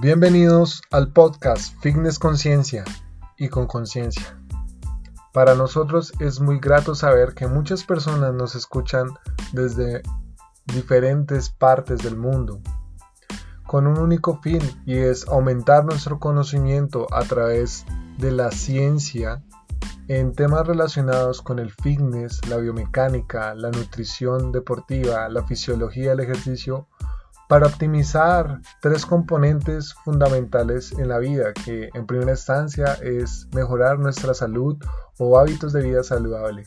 Bienvenidos al podcast Fitness Conciencia y con conciencia. Para nosotros es muy grato saber que muchas personas nos escuchan desde diferentes partes del mundo con un único fin y es aumentar nuestro conocimiento a través de la ciencia en temas relacionados con el fitness, la biomecánica, la nutrición deportiva, la fisiología del ejercicio, para optimizar tres componentes fundamentales en la vida, que en primera instancia es mejorar nuestra salud o hábitos de vida saludable.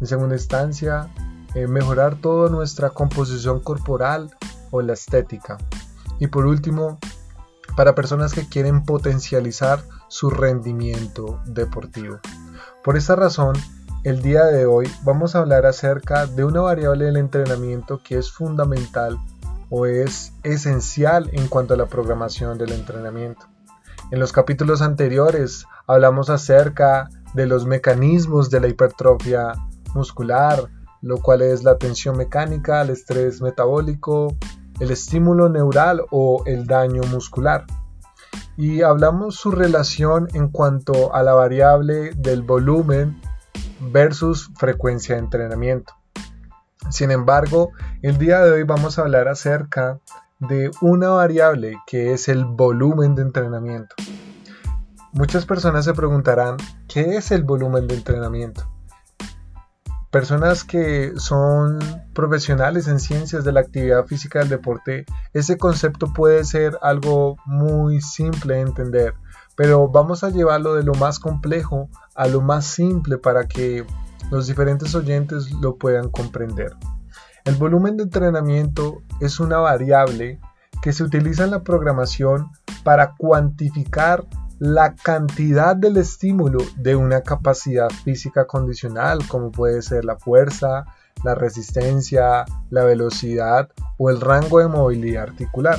En segunda instancia, eh, mejorar toda nuestra composición corporal o la estética. Y por último, para personas que quieren potencializar su rendimiento deportivo. Por esta razón, el día de hoy vamos a hablar acerca de una variable del entrenamiento que es fundamental o es esencial en cuanto a la programación del entrenamiento. En los capítulos anteriores hablamos acerca de los mecanismos de la hipertrofia muscular, lo cual es la tensión mecánica, el estrés metabólico, el estímulo neural o el daño muscular. Y hablamos su relación en cuanto a la variable del volumen versus frecuencia de entrenamiento. Sin embargo, el día de hoy vamos a hablar acerca de una variable que es el volumen de entrenamiento. Muchas personas se preguntarán, ¿qué es el volumen de entrenamiento? personas que son profesionales en ciencias de la actividad física del deporte, ese concepto puede ser algo muy simple de entender, pero vamos a llevarlo de lo más complejo a lo más simple para que los diferentes oyentes lo puedan comprender. El volumen de entrenamiento es una variable que se utiliza en la programación para cuantificar la cantidad del estímulo de una capacidad física condicional, como puede ser la fuerza, la resistencia, la velocidad o el rango de movilidad articular.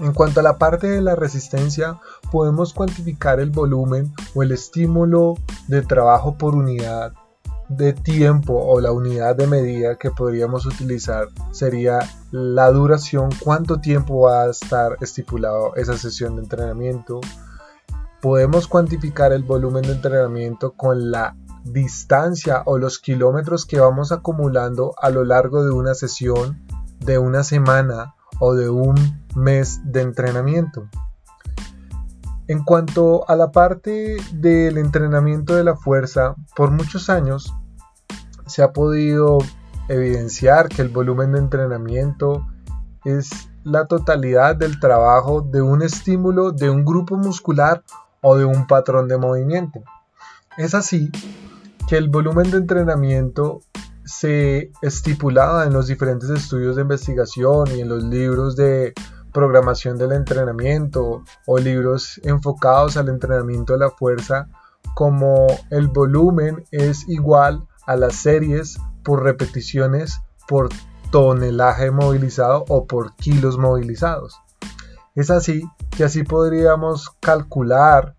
En cuanto a la parte de la resistencia, podemos cuantificar el volumen o el estímulo de trabajo por unidad de tiempo o la unidad de medida que podríamos utilizar sería la duración, cuánto tiempo va a estar estipulado esa sesión de entrenamiento, Podemos cuantificar el volumen de entrenamiento con la distancia o los kilómetros que vamos acumulando a lo largo de una sesión, de una semana o de un mes de entrenamiento. En cuanto a la parte del entrenamiento de la fuerza, por muchos años se ha podido evidenciar que el volumen de entrenamiento es la totalidad del trabajo de un estímulo de un grupo muscular o de un patrón de movimiento. Es así que el volumen de entrenamiento se estipulaba en los diferentes estudios de investigación y en los libros de programación del entrenamiento o libros enfocados al entrenamiento de la fuerza como el volumen es igual a las series por repeticiones por tonelaje movilizado o por kilos movilizados. Es así que así podríamos calcular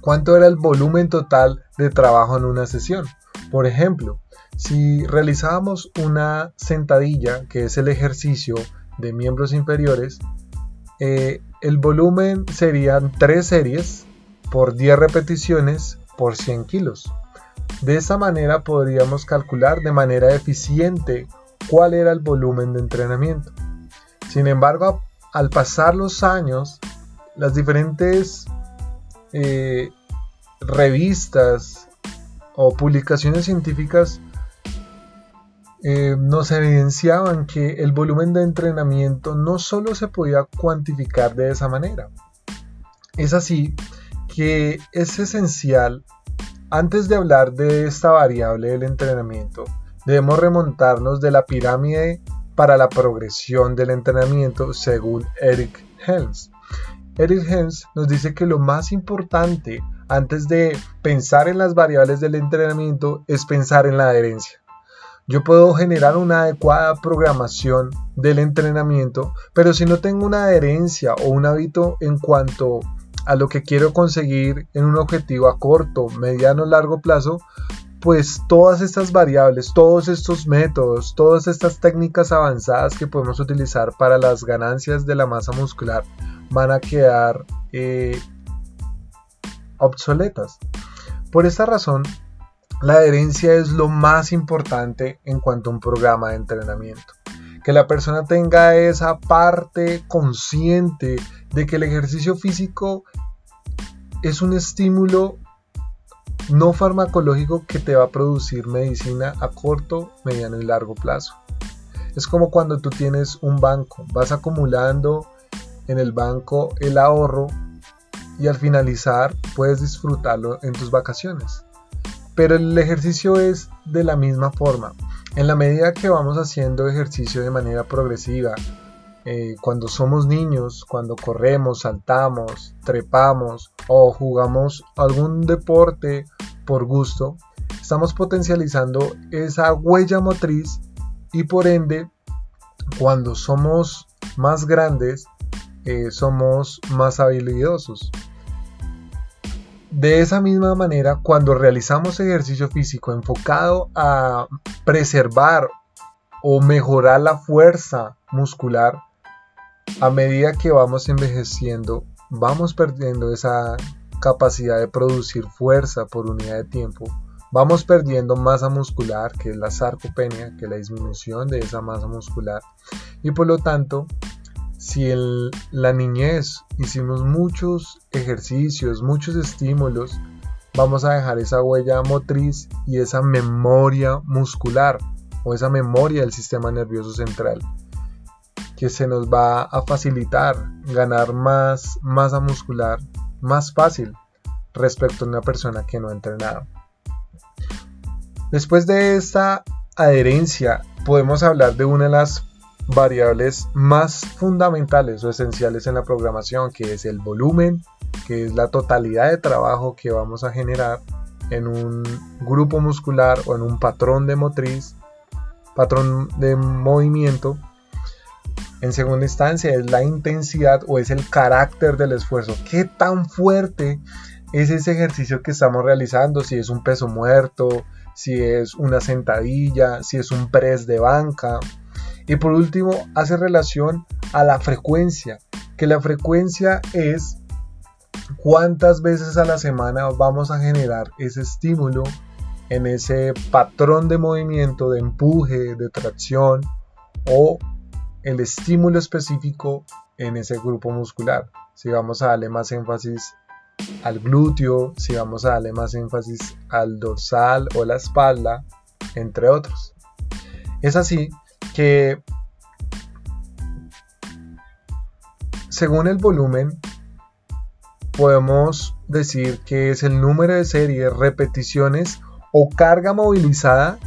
cuánto era el volumen total de trabajo en una sesión. Por ejemplo, si realizábamos una sentadilla, que es el ejercicio de miembros inferiores, eh, el volumen serían 3 series por 10 repeticiones por 100 kilos. De esa manera podríamos calcular de manera eficiente cuál era el volumen de entrenamiento. Sin embargo, al pasar los años, las diferentes eh, revistas o publicaciones científicas eh, nos evidenciaban que el volumen de entrenamiento no solo se podía cuantificar de esa manera. Es así que es esencial, antes de hablar de esta variable del entrenamiento, debemos remontarnos de la pirámide para la progresión del entrenamiento según Eric Helms. Eric Helms nos dice que lo más importante antes de pensar en las variables del entrenamiento es pensar en la adherencia. Yo puedo generar una adecuada programación del entrenamiento, pero si no tengo una adherencia o un hábito en cuanto a lo que quiero conseguir en un objetivo a corto, mediano, largo plazo, pues todas estas variables, todos estos métodos, todas estas técnicas avanzadas que podemos utilizar para las ganancias de la masa muscular van a quedar eh, obsoletas. Por esta razón, la adherencia es lo más importante en cuanto a un programa de entrenamiento. Que la persona tenga esa parte consciente de que el ejercicio físico es un estímulo no farmacológico que te va a producir medicina a corto, mediano y largo plazo. Es como cuando tú tienes un banco, vas acumulando en el banco el ahorro y al finalizar puedes disfrutarlo en tus vacaciones. Pero el ejercicio es de la misma forma. En la medida que vamos haciendo ejercicio de manera progresiva, eh, cuando somos niños, cuando corremos, saltamos, trepamos o jugamos algún deporte por gusto, estamos potencializando esa huella motriz y por ende, cuando somos más grandes, eh, somos más habilidosos. De esa misma manera, cuando realizamos ejercicio físico enfocado a preservar o mejorar la fuerza muscular, a medida que vamos envejeciendo, vamos perdiendo esa capacidad de producir fuerza por unidad de tiempo, vamos perdiendo masa muscular, que es la sarcopenia, que es la disminución de esa masa muscular, y por lo tanto si en la niñez hicimos muchos ejercicios, muchos estímulos, vamos a dejar esa huella motriz y esa memoria muscular o esa memoria del sistema nervioso central que se nos va a facilitar ganar más masa muscular más fácil respecto a una persona que no ha entrenado. Después de esta adherencia podemos hablar de una de las variables más fundamentales o esenciales en la programación, que es el volumen, que es la totalidad de trabajo que vamos a generar en un grupo muscular o en un patrón de motriz, patrón de movimiento. En segunda instancia es la intensidad o es el carácter del esfuerzo. ¿Qué tan fuerte es ese ejercicio que estamos realizando? Si es un peso muerto, si es una sentadilla, si es un press de banca, y por último, hace relación a la frecuencia, que la frecuencia es cuántas veces a la semana vamos a generar ese estímulo en ese patrón de movimiento, de empuje, de tracción o el estímulo específico en ese grupo muscular. Si vamos a darle más énfasis al glúteo, si vamos a darle más énfasis al dorsal o la espalda, entre otros. Es así que según el volumen podemos decir que es el número de series, repeticiones o carga movilizada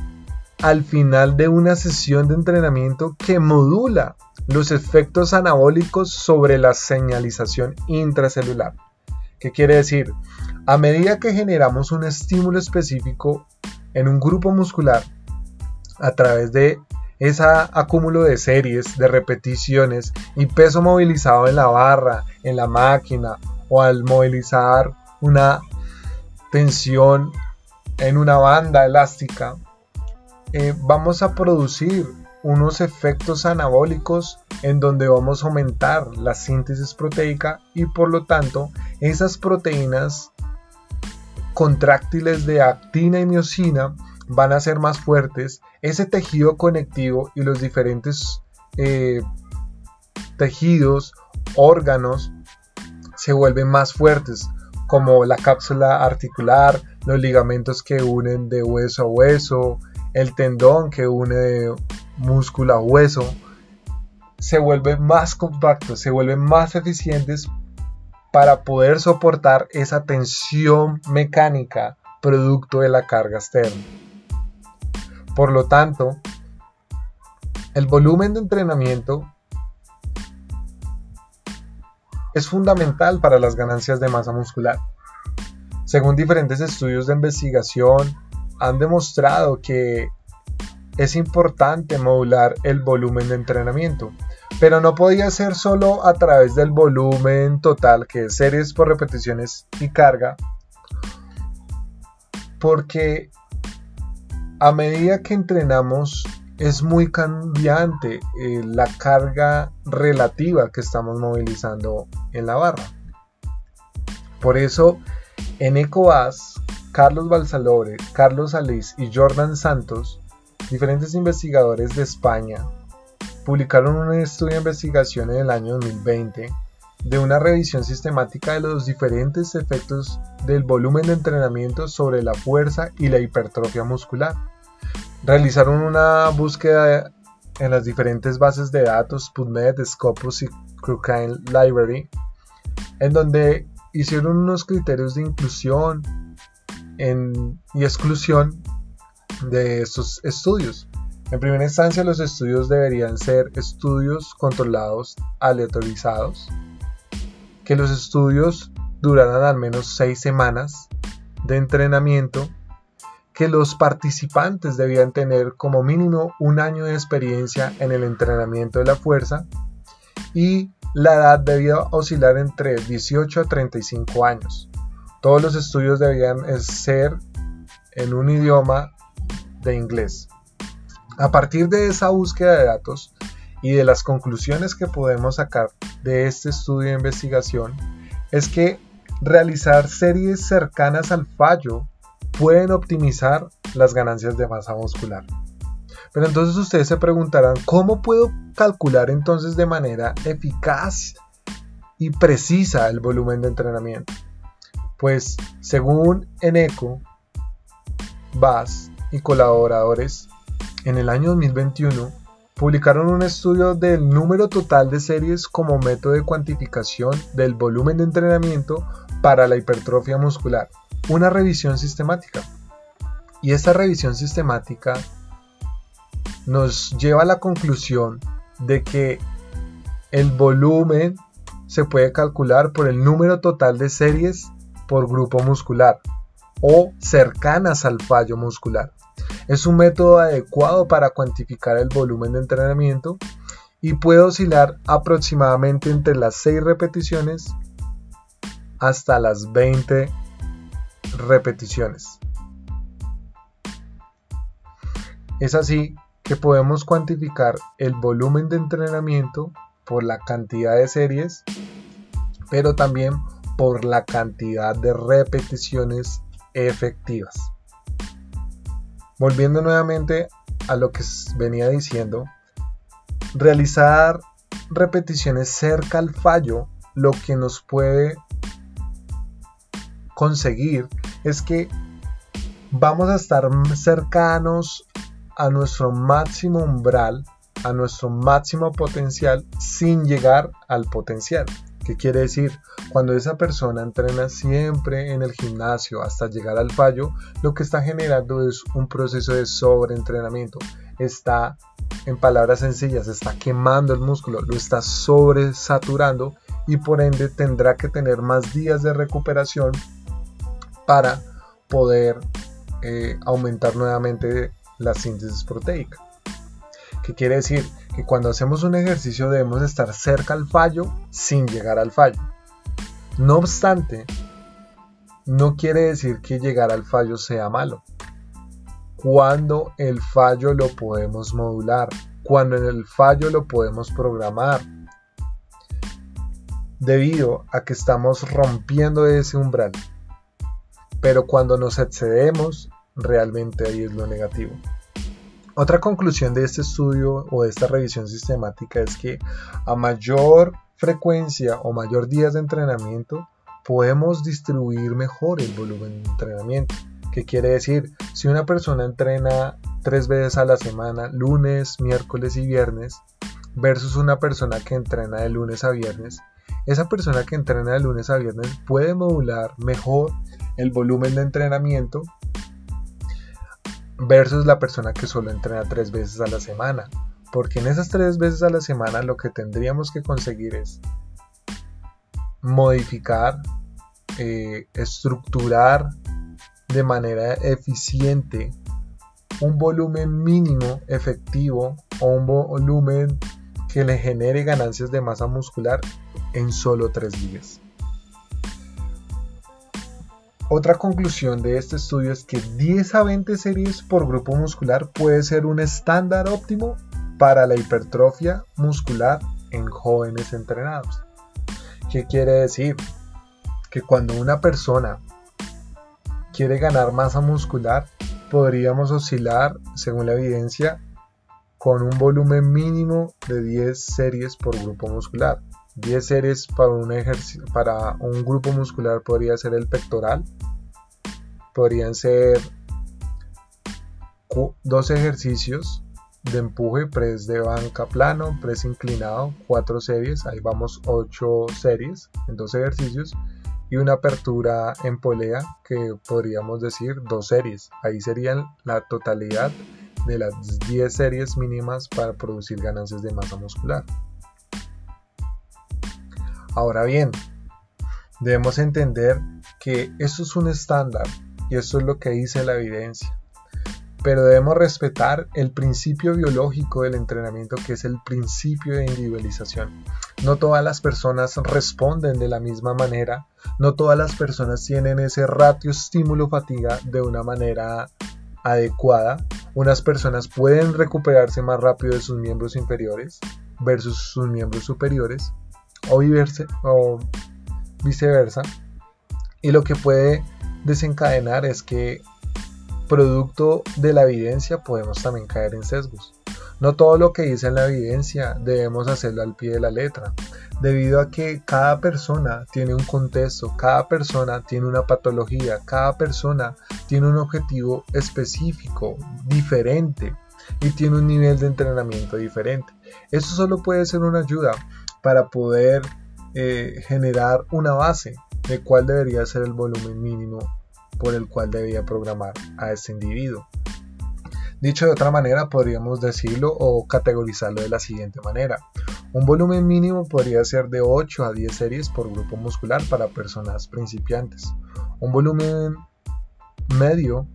al final de una sesión de entrenamiento que modula los efectos anabólicos sobre la señalización intracelular. ¿Qué quiere decir? A medida que generamos un estímulo específico en un grupo muscular a través de ese acúmulo de series, de repeticiones y peso movilizado en la barra, en la máquina o al movilizar una tensión en una banda elástica, eh, vamos a producir unos efectos anabólicos en donde vamos a aumentar la síntesis proteica y por lo tanto esas proteínas contráctiles de actina y miocina van a ser más fuertes, ese tejido conectivo y los diferentes eh, tejidos, órganos, se vuelven más fuertes, como la cápsula articular, los ligamentos que unen de hueso a hueso, el tendón que une de músculo a hueso, se vuelven más compactos, se vuelven más eficientes para poder soportar esa tensión mecánica producto de la carga externa. Por lo tanto, el volumen de entrenamiento es fundamental para las ganancias de masa muscular. Según diferentes estudios de investigación, han demostrado que es importante modular el volumen de entrenamiento, pero no podía ser solo a través del volumen total, que es series por repeticiones y carga, porque a medida que entrenamos es muy cambiante eh, la carga relativa que estamos movilizando en la barra. Por eso, en ECOAS, Carlos Balsalore, Carlos Alís y Jordan Santos, diferentes investigadores de España, publicaron un estudio de investigación en el año 2020 de una revisión sistemática de los diferentes efectos del volumen de entrenamiento sobre la fuerza y la hipertrofia muscular. Realizaron una búsqueda en las diferentes bases de datos PubMed, Scopus y Cochrane Library, en donde hicieron unos criterios de inclusión y exclusión de estos estudios. En primera instancia, los estudios deberían ser estudios controlados aleatorizados, que los estudios duraran al menos seis semanas de entrenamiento, que los participantes debían tener como mínimo un año de experiencia en el entrenamiento de la fuerza y la edad debía oscilar entre 18 a 35 años. Todos los estudios debían ser en un idioma de inglés. A partir de esa búsqueda de datos y de las conclusiones que podemos sacar de este estudio de investigación, es que realizar series cercanas al fallo pueden optimizar las ganancias de masa muscular. Pero entonces ustedes se preguntarán, ¿cómo puedo calcular entonces de manera eficaz y precisa el volumen de entrenamiento? Pues según Eneco, BAS y colaboradores, en el año 2021 publicaron un estudio del número total de series como método de cuantificación del volumen de entrenamiento para la hipertrofia muscular, una revisión sistemática. Y esta revisión sistemática nos lleva a la conclusión de que el volumen se puede calcular por el número total de series por grupo muscular o cercanas al fallo muscular. Es un método adecuado para cuantificar el volumen de entrenamiento y puede oscilar aproximadamente entre las 6 repeticiones hasta las 20 repeticiones. Es así que podemos cuantificar el volumen de entrenamiento por la cantidad de series, pero también por la cantidad de repeticiones efectivas. Volviendo nuevamente a lo que venía diciendo, realizar repeticiones cerca al fallo lo que nos puede conseguir es que vamos a estar cercanos a nuestro máximo umbral, a nuestro máximo potencial sin llegar al potencial. ¿Qué quiere decir? Cuando esa persona entrena siempre en el gimnasio hasta llegar al fallo, lo que está generando es un proceso de sobreentrenamiento. Está, en palabras sencillas, está quemando el músculo, lo está sobresaturando y por ende tendrá que tener más días de recuperación para poder eh, aumentar nuevamente la síntesis proteica. ¿Qué quiere decir? Que cuando hacemos un ejercicio debemos estar cerca al fallo sin llegar al fallo. No obstante, no quiere decir que llegar al fallo sea malo. Cuando el fallo lo podemos modular, cuando en el fallo lo podemos programar, debido a que estamos rompiendo ese umbral. Pero cuando nos excedemos, realmente ahí es lo negativo. Otra conclusión de este estudio o de esta revisión sistemática es que a mayor frecuencia o mayor días de entrenamiento, podemos distribuir mejor el volumen de entrenamiento. ¿Qué quiere decir? Si una persona entrena tres veces a la semana, lunes, miércoles y viernes, versus una persona que entrena de lunes a viernes, esa persona que entrena de lunes a viernes puede modular mejor el volumen de entrenamiento versus la persona que solo entrena tres veces a la semana. Porque en esas tres veces a la semana lo que tendríamos que conseguir es modificar, eh, estructurar de manera eficiente un volumen mínimo efectivo o un volumen que le genere ganancias de masa muscular en solo tres días. Otra conclusión de este estudio es que 10 a 20 series por grupo muscular puede ser un estándar óptimo para la hipertrofia muscular en jóvenes entrenados. ¿Qué quiere decir? Que cuando una persona quiere ganar masa muscular, podríamos oscilar, según la evidencia, con un volumen mínimo de 10 series por grupo muscular. 10 series para un, grupo muscular podría ser el pectoral, podrían ser dos ejercicios de empuje, press de banca plano, press inclinado, 4 series, ahí vamos 8 series en dos ejercicios y una apertura en polea que podríamos decir dos series, ahí serían la totalidad de las 10 series mínimas para producir ganancias de masa muscular. Ahora bien, debemos entender que esto es un estándar y esto es lo que dice la evidencia. Pero debemos respetar el principio biológico del entrenamiento que es el principio de individualización. No todas las personas responden de la misma manera, no todas las personas tienen ese ratio estímulo-fatiga de una manera adecuada. Unas personas pueden recuperarse más rápido de sus miembros inferiores versus sus miembros superiores o, viceversa. Y lo que puede desencadenar es que producto de la evidencia podemos también caer en sesgos. No todo lo que dice en la evidencia debemos hacerlo al pie de la letra, debido a que cada persona tiene un contexto, cada persona tiene una patología, cada persona tiene un objetivo específico, diferente y tiene un nivel de entrenamiento diferente. Eso solo puede ser una ayuda, para poder eh, generar una base de cuál debería ser el volumen mínimo por el cual debía programar a ese individuo. Dicho de otra manera, podríamos decirlo o categorizarlo de la siguiente manera. Un volumen mínimo podría ser de 8 a 10 series por grupo muscular para personas principiantes. Un volumen medio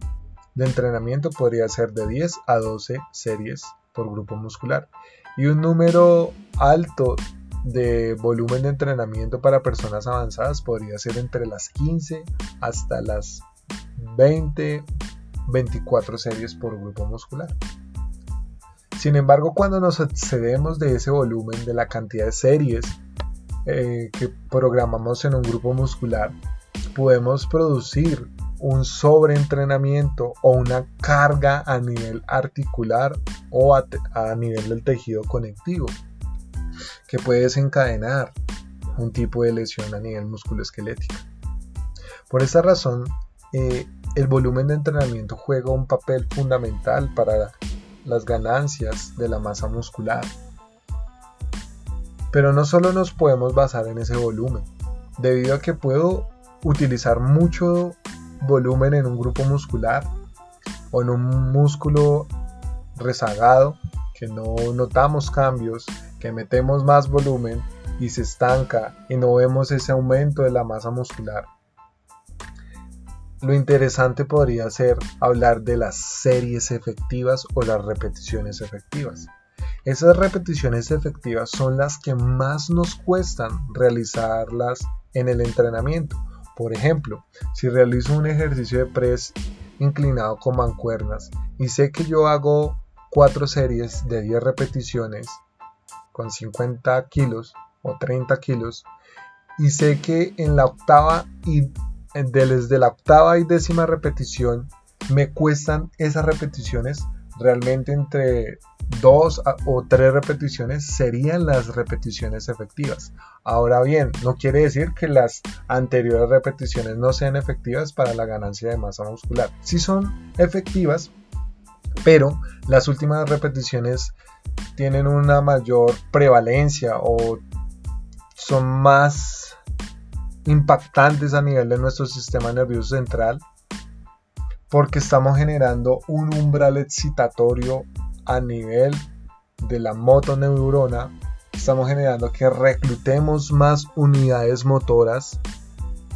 de entrenamiento podría ser de 10 a 12 series por grupo muscular. Y un número alto de volumen de entrenamiento para personas avanzadas podría ser entre las 15 hasta las 20, 24 series por grupo muscular. Sin embargo, cuando nos excedemos de ese volumen, de la cantidad de series eh, que programamos en un grupo muscular, podemos producir un sobreentrenamiento o una carga a nivel articular o a nivel del tejido conectivo que puede desencadenar un tipo de lesión a nivel musculoesquelético. Por esta razón, eh, el volumen de entrenamiento juega un papel fundamental para las ganancias de la masa muscular. Pero no solo nos podemos basar en ese volumen, debido a que puedo utilizar mucho volumen en un grupo muscular o en un músculo rezagado que no notamos cambios que metemos más volumen y se estanca y no vemos ese aumento de la masa muscular. Lo interesante podría ser hablar de las series efectivas o las repeticiones efectivas. Esas repeticiones efectivas son las que más nos cuestan realizarlas en el entrenamiento. Por ejemplo, si realizo un ejercicio de press inclinado con mancuernas y sé que yo hago 4 series de 10 repeticiones con 50 kilos o 30 kilos y sé que en la octava y desde la octava y décima repetición me cuestan esas repeticiones realmente entre dos o tres repeticiones serían las repeticiones efectivas. Ahora bien, no quiere decir que las anteriores repeticiones no sean efectivas para la ganancia de masa muscular. Sí son efectivas, pero las últimas repeticiones tienen una mayor prevalencia o son más impactantes a nivel de nuestro sistema nervioso central porque estamos generando un umbral excitatorio a nivel de la motoneurona. Estamos generando que reclutemos más unidades motoras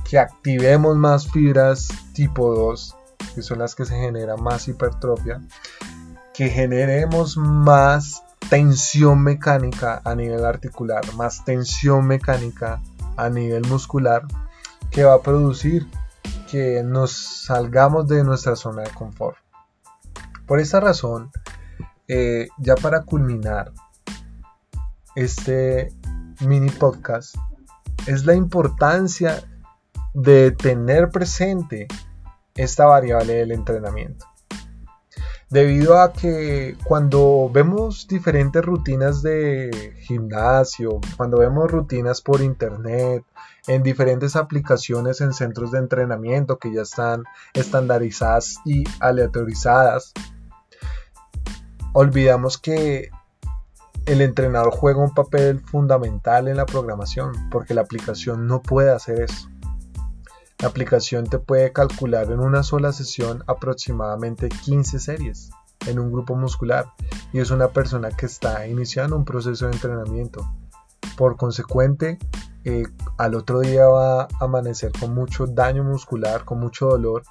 que activemos más fibras tipo 2 que son las que se genera más hipertrofia que generemos más tensión mecánica a nivel articular, más tensión mecánica a nivel muscular, que va a producir que nos salgamos de nuestra zona de confort. Por esta razón, eh, ya para culminar este mini podcast, es la importancia de tener presente esta variable del entrenamiento. Debido a que cuando vemos diferentes rutinas de gimnasio, cuando vemos rutinas por internet, en diferentes aplicaciones en centros de entrenamiento que ya están estandarizadas y aleatorizadas, olvidamos que el entrenador juega un papel fundamental en la programación, porque la aplicación no puede hacer eso. La aplicación te puede calcular en una sola sesión aproximadamente 15 series en un grupo muscular y es una persona que está iniciando un proceso de entrenamiento. Por consecuente, eh, al otro día va a amanecer con mucho daño muscular, con mucho dolor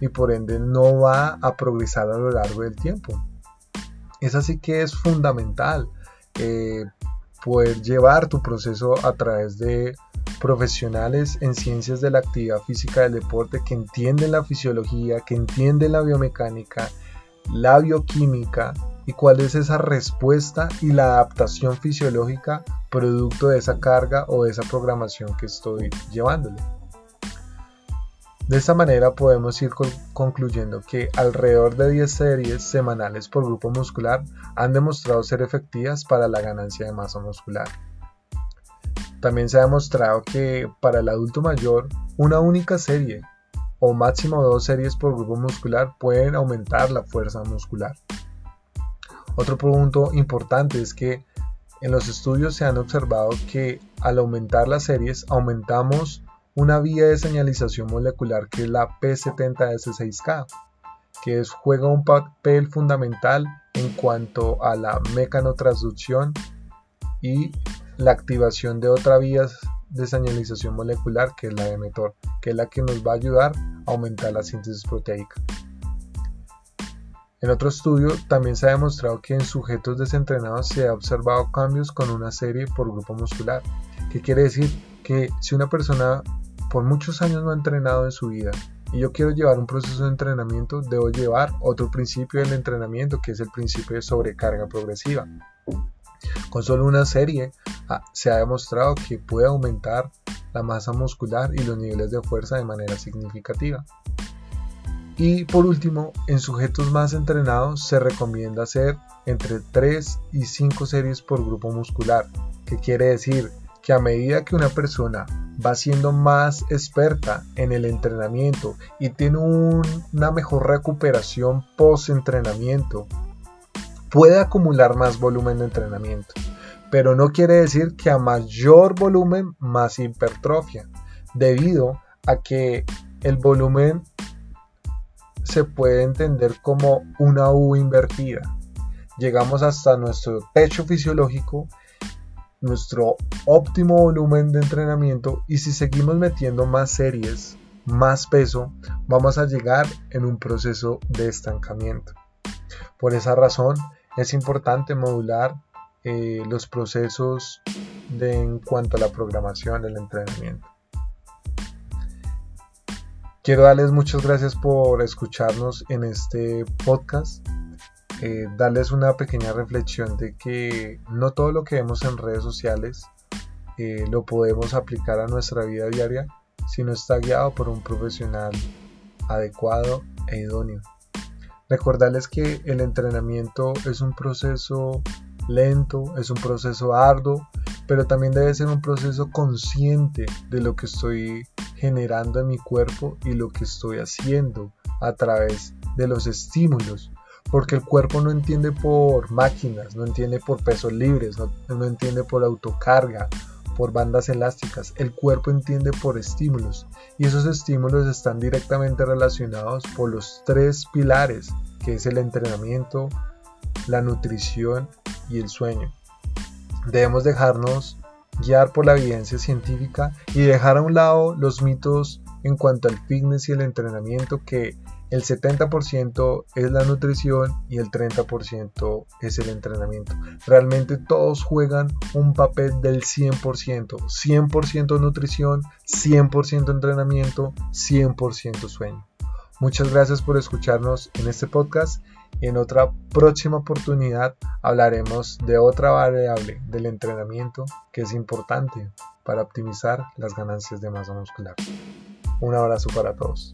y por ende no va a progresar a lo largo del tiempo. Es así que es fundamental eh, poder llevar tu proceso a través de profesionales en ciencias de la actividad física del deporte que entienden la fisiología, que entienden la biomecánica, la bioquímica y cuál es esa respuesta y la adaptación fisiológica producto de esa carga o de esa programación que estoy llevándole. De esta manera podemos ir concluyendo que alrededor de 10 series semanales por grupo muscular han demostrado ser efectivas para la ganancia de masa muscular. También se ha demostrado que para el adulto mayor, una única serie o máximo dos series por grupo muscular pueden aumentar la fuerza muscular. Otro punto importante es que en los estudios se han observado que al aumentar las series aumentamos una vía de señalización molecular que es la P70S6K, que juega un papel fundamental en cuanto a la mecanotransducción y la activación de otra vía de señalización molecular que es la de mTOR, que es la que nos va a ayudar a aumentar la síntesis proteica. En otro estudio también se ha demostrado que en sujetos desentrenados se ha observado cambios con una serie por grupo muscular, que quiere decir que si una persona por muchos años no ha entrenado en su vida y yo quiero llevar un proceso de entrenamiento, debo llevar otro principio del entrenamiento que es el principio de sobrecarga progresiva. Con solo una serie ah, se ha demostrado que puede aumentar la masa muscular y los niveles de fuerza de manera significativa. Y por último, en sujetos más entrenados se recomienda hacer entre 3 y 5 series por grupo muscular, que quiere decir que a medida que una persona va siendo más experta en el entrenamiento y tiene una mejor recuperación post entrenamiento, puede acumular más volumen de entrenamiento, pero no quiere decir que a mayor volumen más hipertrofia, debido a que el volumen se puede entender como una U invertida. Llegamos hasta nuestro techo fisiológico, nuestro óptimo volumen de entrenamiento y si seguimos metiendo más series, más peso, vamos a llegar en un proceso de estancamiento. Por esa razón, es importante modular eh, los procesos de, en cuanto a la programación del entrenamiento. Quiero darles muchas gracias por escucharnos en este podcast. Eh, darles una pequeña reflexión de que no todo lo que vemos en redes sociales eh, lo podemos aplicar a nuestra vida diaria si no está guiado por un profesional adecuado e idóneo. Recordarles que el entrenamiento es un proceso lento, es un proceso arduo, pero también debe ser un proceso consciente de lo que estoy generando en mi cuerpo y lo que estoy haciendo a través de los estímulos. Porque el cuerpo no entiende por máquinas, no entiende por pesos libres, no, no entiende por autocarga, por bandas elásticas, el cuerpo entiende por estímulos y esos estímulos están directamente relacionados por los tres pilares que es el entrenamiento, la nutrición y el sueño. Debemos dejarnos guiar por la evidencia científica y dejar a un lado los mitos en cuanto al fitness y el entrenamiento que el 70% es la nutrición y el 30% es el entrenamiento. Realmente todos juegan un papel del 100%. 100% nutrición, 100% entrenamiento, 100% sueño. Muchas gracias por escucharnos en este podcast. En otra próxima oportunidad hablaremos de otra variable del entrenamiento que es importante para optimizar las ganancias de masa muscular. Un abrazo para todos.